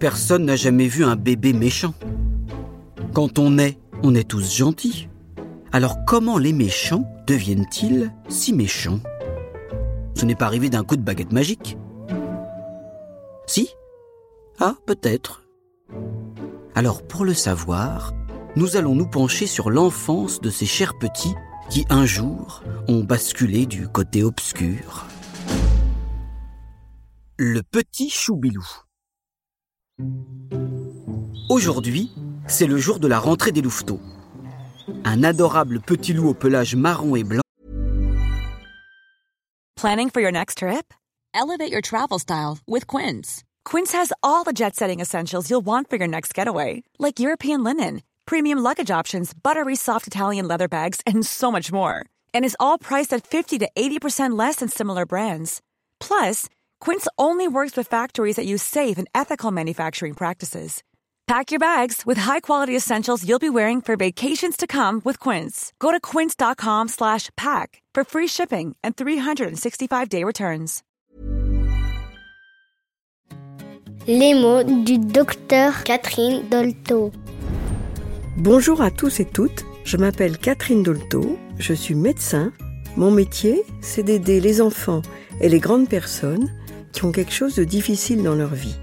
Personne n'a jamais vu un bébé méchant. Quand on est, on est tous gentils. Alors comment les méchants deviennent-ils si méchants? Ce n'est pas arrivé d'un coup de baguette magique. Si? Ah, peut-être. Alors pour le savoir, nous allons nous pencher sur l'enfance de ces chers petits qui un jour ont basculé du côté obscur. Le petit Choubilou. Aujourd'hui, c'est le jour de la rentrée des louveteaux. Un adorable petit loup au pelage marron et blanc. Planning for your next trip? Elevate your travel style with Quince. Quince has all the jet setting essentials you'll want for your next getaway, like European linen, premium luggage options, buttery soft Italian leather bags, and so much more. And is all priced at 50 to 80% less than similar brands. Plus, Quince only works with factories that use safe and ethical manufacturing practices. Pack your bags with high-quality essentials you'll be wearing for vacations to come with Quince. Go to quince.com/pack for free shipping and 365-day returns. Les mots du docteur Catherine Dolto. Bonjour à tous et toutes, je m'appelle Catherine Dolto, je suis médecin. Mon métier, c'est d'aider les enfants et les grandes personnes qui ont quelque chose de difficile dans leur vie.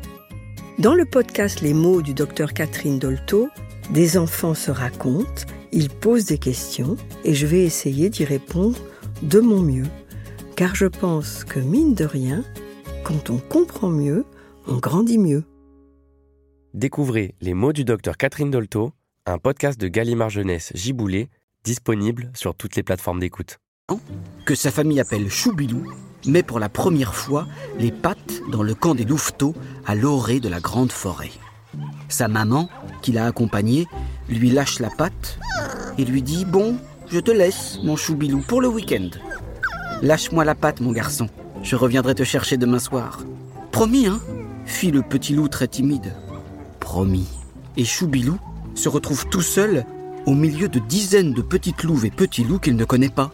Dans le podcast Les mots du docteur Catherine Dolto, des enfants se racontent, ils posent des questions et je vais essayer d'y répondre de mon mieux. Car je pense que mine de rien, quand on comprend mieux, on grandit mieux. Découvrez Les mots du docteur Catherine Dolto, un podcast de Gallimard Jeunesse Giboulé, disponible sur toutes les plateformes d'écoute. Que sa famille appelle Choubilou met pour la première fois les pattes dans le camp des louveteaux à l'orée de la grande forêt. Sa maman, qui l'a accompagné, lui lâche la patte et lui dit Bon, je te laisse, mon choubilou, pour le week-end. Lâche-moi la patte, mon garçon. Je reviendrai te chercher demain soir. Promis, hein? fit le petit loup très timide. Promis. Et Choubilou se retrouve tout seul au milieu de dizaines de petites louves et petits loups qu'il ne connaît pas.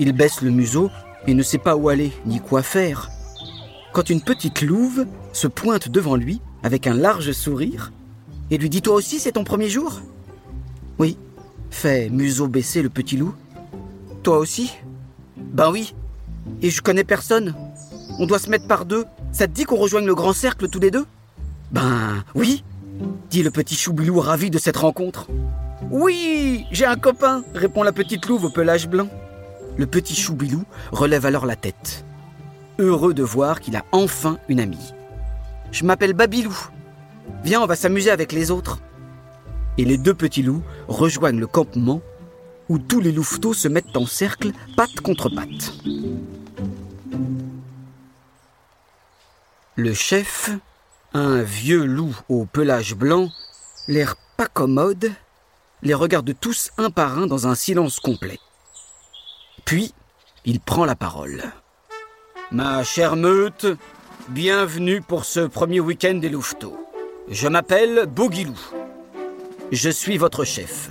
Il baisse le museau et ne sait pas où aller ni quoi faire. Quand une petite louve se pointe devant lui avec un large sourire et lui dit Toi aussi, c'est ton premier jour? Oui, fait museau baissé le petit loup. Toi aussi? Ben oui. Et je connais personne. On doit se mettre par deux. Ça te dit qu'on rejoigne le grand cercle tous les deux? Ben oui, dit le petit choubilou ravi de cette rencontre. Oui, j'ai un copain, répond la petite louve au pelage blanc. Le petit choubilou relève alors la tête, heureux de voir qu'il a enfin une amie. Je m'appelle Babilou. Viens, on va s'amuser avec les autres. Et les deux petits loups rejoignent le campement où tous les louveteaux se mettent en cercle, patte contre patte. Le chef, un vieux loup au pelage blanc, l'air pas commode, les regarde tous un par un dans un silence complet. Puis, il prend la parole. Ma chère meute, bienvenue pour ce premier week-end des louveteaux. Je m'appelle Boguilou. Je suis votre chef.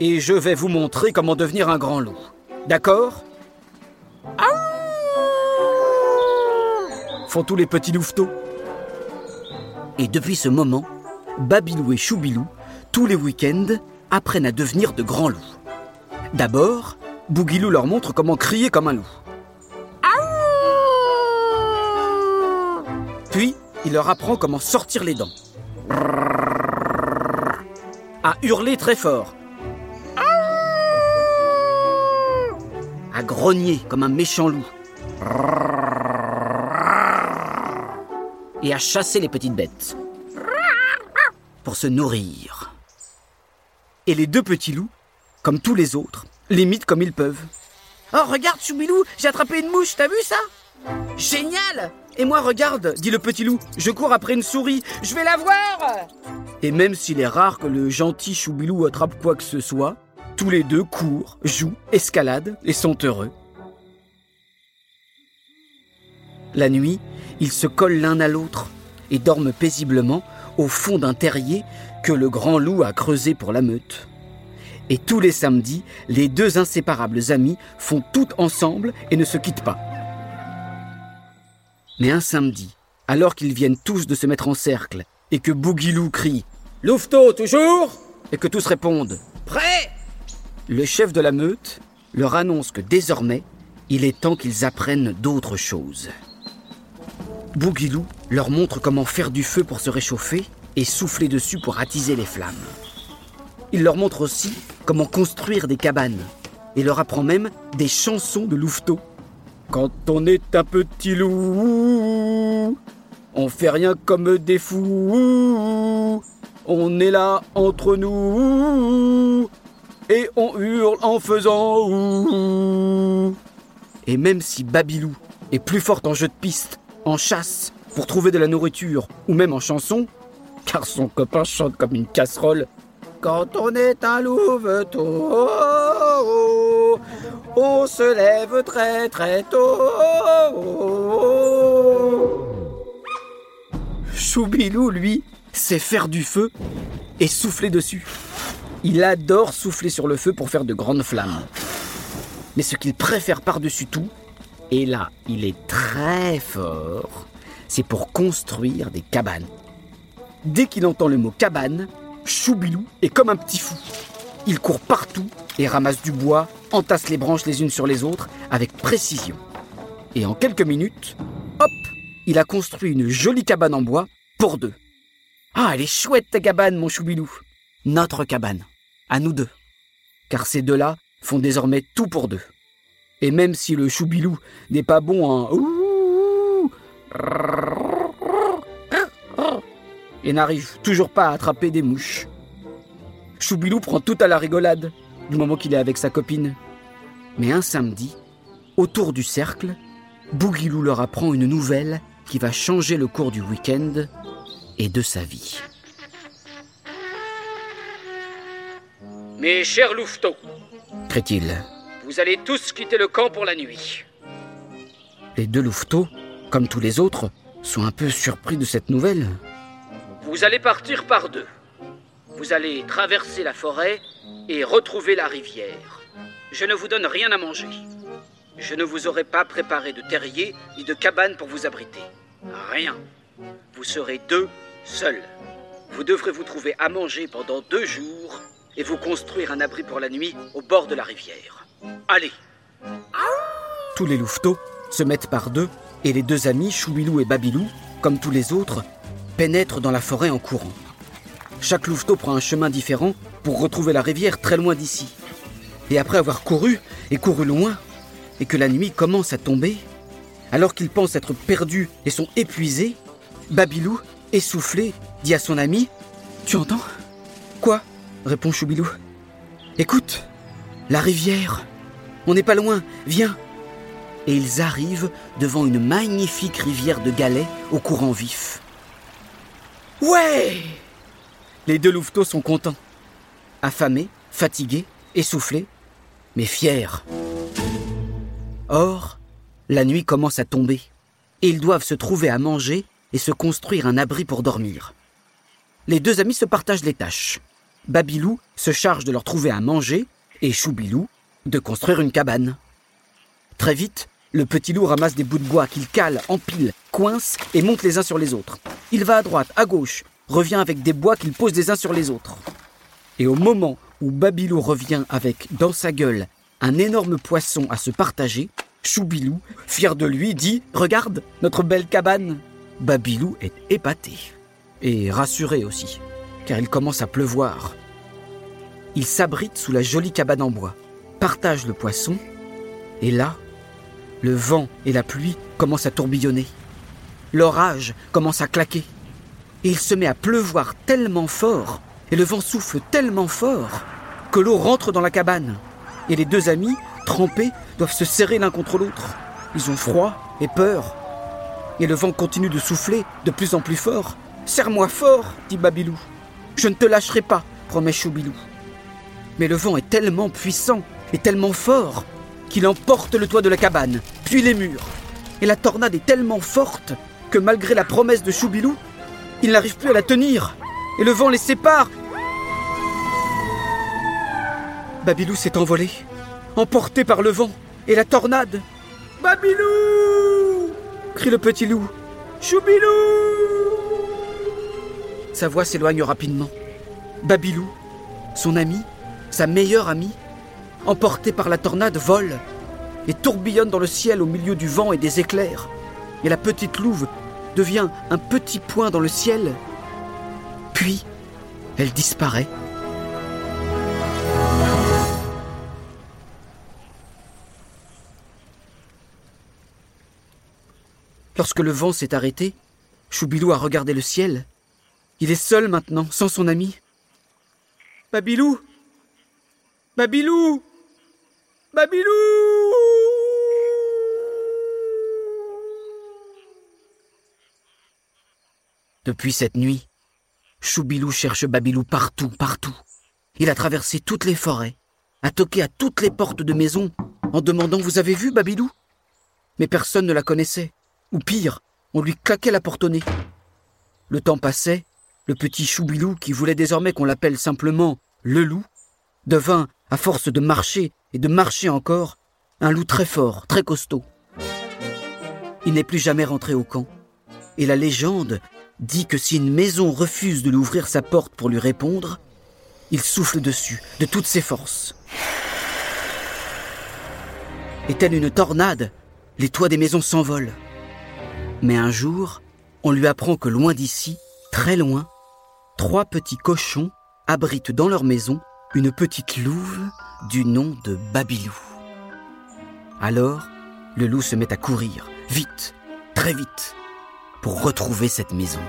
Et je vais vous montrer comment devenir un grand loup. D'accord? Font tous les petits louveteaux. Et depuis ce moment, Babilou et Choubilou, tous les week-ends, apprennent à devenir de grands loups. D'abord, Bouguilou leur montre comment crier comme un loup. Puis, il leur apprend comment sortir les dents. À hurler très fort. À grogner comme un méchant loup. Et à chasser les petites bêtes. Pour se nourrir. Et les deux petits loups, comme tous les autres, l'imitent comme ils peuvent. Oh, regarde, Choubilou, j'ai attrapé une mouche, t'as vu ça? Génial Et moi, regarde, dit le petit loup, je cours après une souris, je vais la voir Et même s'il est rare que le gentil Choubilou attrape quoi que ce soit, tous les deux courent, jouent, escaladent et sont heureux. La nuit, ils se collent l'un à l'autre et dorment paisiblement au fond d'un terrier que le grand loup a creusé pour la meute. Et tous les samedis, les deux inséparables amis font tout ensemble et ne se quittent pas. Mais un samedi, alors qu'ils viennent tous de se mettre en cercle et que Bouguilou crie Louveteau, toujours et que tous répondent Prêt Le chef de la meute leur annonce que désormais, il est temps qu'ils apprennent d'autres choses. Bouguilou leur montre comment faire du feu pour se réchauffer et souffler dessus pour attiser les flammes. Il leur montre aussi comment construire des cabanes et leur apprend même des chansons de louveteau. Quand on est un petit loup, on fait rien comme des fous. On est là entre nous et on hurle en faisant. Et même si Babilou est plus forte en jeu de piste, en chasse, pour trouver de la nourriture ou même en chanson, car son copain chante comme une casserole. Quand on est un louveteau, on se lève très très tôt. Choubilou, lui, sait faire du feu et souffler dessus. Il adore souffler sur le feu pour faire de grandes flammes. Mais ce qu'il préfère par-dessus tout, et là il est très fort, c'est pour construire des cabanes. Dès qu'il entend le mot cabane, Choubilou est comme un petit fou. Il court partout et ramasse du bois, entasse les branches les unes sur les autres avec précision. Et en quelques minutes, hop, il a construit une jolie cabane en bois pour deux. Ah, elle est chouette ta cabane, mon Choubilou. Notre cabane, à nous deux. Car ces deux-là font désormais tout pour deux. Et même si le Choubilou n'est pas bon en et n'arrive toujours pas à attraper des mouches. Choubilou prend tout à la rigolade du moment qu'il est avec sa copine. Mais un samedi, autour du cercle, Bouguilou leur apprend une nouvelle qui va changer le cours du week-end et de sa vie. Mes chers louveteaux, Crée-t-il. vous allez tous quitter le camp pour la nuit. Les deux louveteaux, comme tous les autres, sont un peu surpris de cette nouvelle. Vous allez partir par deux. Vous allez traverser la forêt et retrouver la rivière. Je ne vous donne rien à manger. Je ne vous aurai pas préparé de terrier ni de cabane pour vous abriter. Rien. Vous serez deux seuls. Vous devrez vous trouver à manger pendant deux jours et vous construire un abri pour la nuit au bord de la rivière. Allez, Tous les louveteaux se mettent par deux et les deux amis, Choubilou et Babilou, comme tous les autres, pénètrent dans la forêt en courant. Chaque louveteau prend un chemin différent pour retrouver la rivière très loin d'ici. Et après avoir couru et couru loin, et que la nuit commence à tomber, alors qu'ils pensent être perdus et sont épuisés, Babilou, essoufflé, dit à son ami Tu entends? Quoi? répond Choubilou. Écoute, la rivière. On n'est pas loin, viens. Et ils arrivent devant une magnifique rivière de galets au courant vif. Ouais Les deux louveteaux sont contents. Affamés, fatigués, essoufflés, mais fiers. Or, la nuit commence à tomber, et ils doivent se trouver à manger et se construire un abri pour dormir. Les deux amis se partagent les tâches. Babilou se charge de leur trouver à manger et Choubilou de construire une cabane. Très vite, le petit loup ramasse des bouts de bois qu'il cale, empile, coince et monte les uns sur les autres. Il va à droite, à gauche, revient avec des bois qu'il pose les uns sur les autres. Et au moment où Babilou revient avec, dans sa gueule, un énorme poisson à se partager, Choubilou, fier de lui, dit Regarde, notre belle cabane Babilou est épaté. Et rassuré aussi, car il commence à pleuvoir. Il s'abrite sous la jolie cabane en bois, partage le poisson, et là, le vent et la pluie commencent à tourbillonner. L'orage commence à claquer. Et il se met à pleuvoir tellement fort, et le vent souffle tellement fort, que l'eau rentre dans la cabane. Et les deux amis, trempés, doivent se serrer l'un contre l'autre. Ils ont froid et peur. Et le vent continue de souffler de plus en plus fort. Serre-moi fort, dit Babilou. Je ne te lâcherai pas, promet Choubilou. Mais le vent est tellement puissant et tellement fort qu'il emporte le toit de la cabane, puis les murs. Et la tornade est tellement forte que malgré la promesse de Choubilou, il n'arrive plus à la tenir. Et le vent les sépare. Babilou s'est envolé, emporté par le vent et la tornade. Babilou crie le petit loup. Choubilou Sa voix s'éloigne rapidement. Babilou, son ami, sa meilleure amie, emporté par la tornade, vole et tourbillonne dans le ciel au milieu du vent et des éclairs. Et la petite louve devient un petit point dans le ciel. Puis, elle disparaît. Lorsque le vent s'est arrêté, Choubilou a regardé le ciel. Il est seul maintenant, sans son ami. Babilou Babilou Babilou Depuis cette nuit, Choubilou cherche Babilou partout, partout. Il a traversé toutes les forêts, a toqué à toutes les portes de maisons en demandant Vous avez vu Babilou? Mais personne ne la connaissait. Ou pire, on lui claquait la porte au nez. Le temps passait, le petit Choubilou, qui voulait désormais qu'on l'appelle simplement le loup, devint, à force de marcher et de marcher encore, un loup très fort, très costaud. Il n'est plus jamais rentré au camp. Et la légende dit que si une maison refuse de lui ouvrir sa porte pour lui répondre, il souffle dessus de toutes ses forces. Et telle une tornade, les toits des maisons s'envolent. Mais un jour, on lui apprend que loin d'ici, très loin, trois petits cochons abritent dans leur maison une petite louve du nom de Babilou. Alors, le loup se met à courir, vite, très vite, pour retrouver cette maison.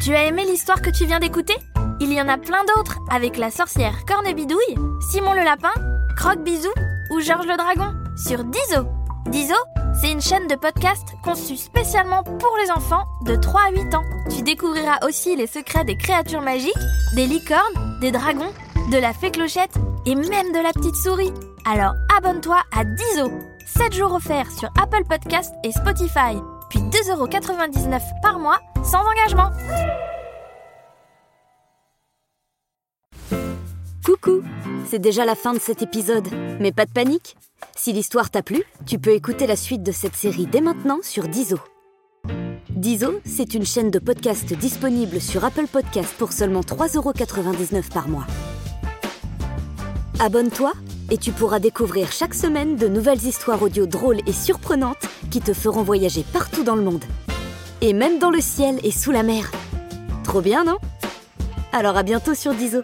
Tu as aimé l'histoire que tu viens d'écouter? Il y en a plein d'autres avec la sorcière Cornebidouille, Simon le lapin, Croque Bisou ou Georges le dragon sur Dizo. Dizo, c'est une chaîne de podcast conçue spécialement pour les enfants de 3 à 8 ans. Tu découvriras aussi les secrets des créatures magiques, des licornes, des dragons, de la fée clochette et même de la petite souris. Alors abonne-toi à Dizo. 7 jours offerts sur Apple Podcast et Spotify, puis 2,99€ par mois sans engagement. Coucou, c'est déjà la fin de cet épisode, mais pas de panique. Si l'histoire t'a plu, tu peux écouter la suite de cette série dès maintenant sur Dizo. Dizo, c'est une chaîne de podcast disponible sur Apple Podcast pour seulement 3,99€ par mois. Abonne-toi et tu pourras découvrir chaque semaine de nouvelles histoires audio drôles et surprenantes qui te feront voyager partout dans le monde. Et même dans le ciel et sous la mer. Trop bien, non? Alors à bientôt sur Dizo.